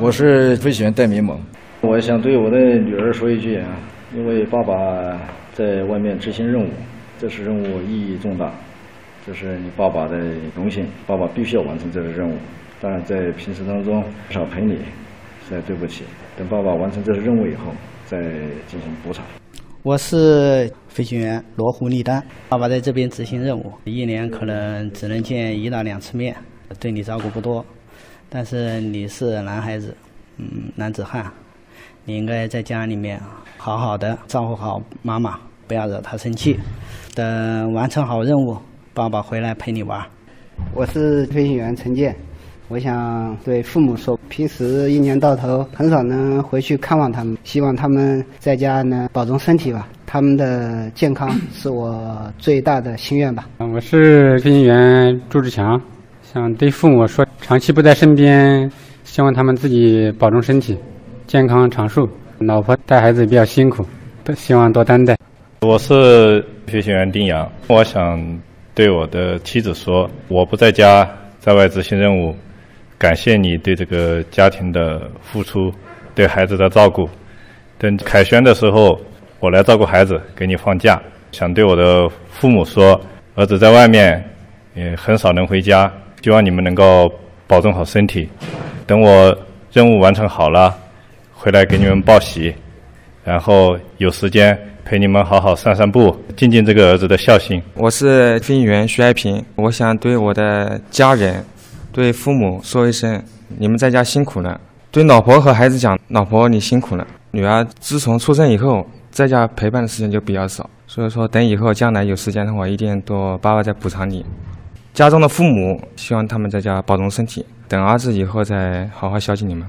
我是飞行员戴明猛，我想对我的女儿说一句啊，因为爸爸在外面执行任务，这次任务意义重大，这是你爸爸的荣幸，爸爸必须要完成这个任务。当然，在平时当中少陪你，实在对不起。等爸爸完成这个任务以后，再进行补偿。我是飞行员罗湖立丹，爸爸在这边执行任务，一年可能只能见一到两次面，对你照顾不多。但是你是男孩子，嗯，男子汉，你应该在家里面好好的照顾好妈妈，不要惹她生气。等完成好任务，爸爸回来陪你玩。我是飞行员陈建，我想对父母说，平时一年到头很少能回去看望他们，希望他们在家能保重身体吧。他们的健康是我最大的心愿吧。我是飞行员朱志强。想对父母说，长期不在身边，希望他们自己保重身体，健康长寿。老婆带孩子比较辛苦，希望多担待。我是飞行员丁阳，我想对我的妻子说，我不在家，在外执行任务，感谢你对这个家庭的付出，对孩子的照顾。等凯旋的时候，我来照顾孩子，给你放假。想对我的父母说，儿子在外面也很少能回家。希望你们能够保重好身体，等我任务完成好了，回来给你们报喜，然后有时间陪你们好好散散步，尽尽这个儿子的孝心。我是飞行员徐爱平，我想对我的家人、对父母说一声：你们在家辛苦了。对老婆和孩子讲：老婆你辛苦了。女儿自从出生以后，在家陪伴的时间就比较少，所以说等以后将来有时间的话，一定多爸爸再补偿你。家中的父母希望他们在家保重身体，等儿子以后再好好孝敬你们。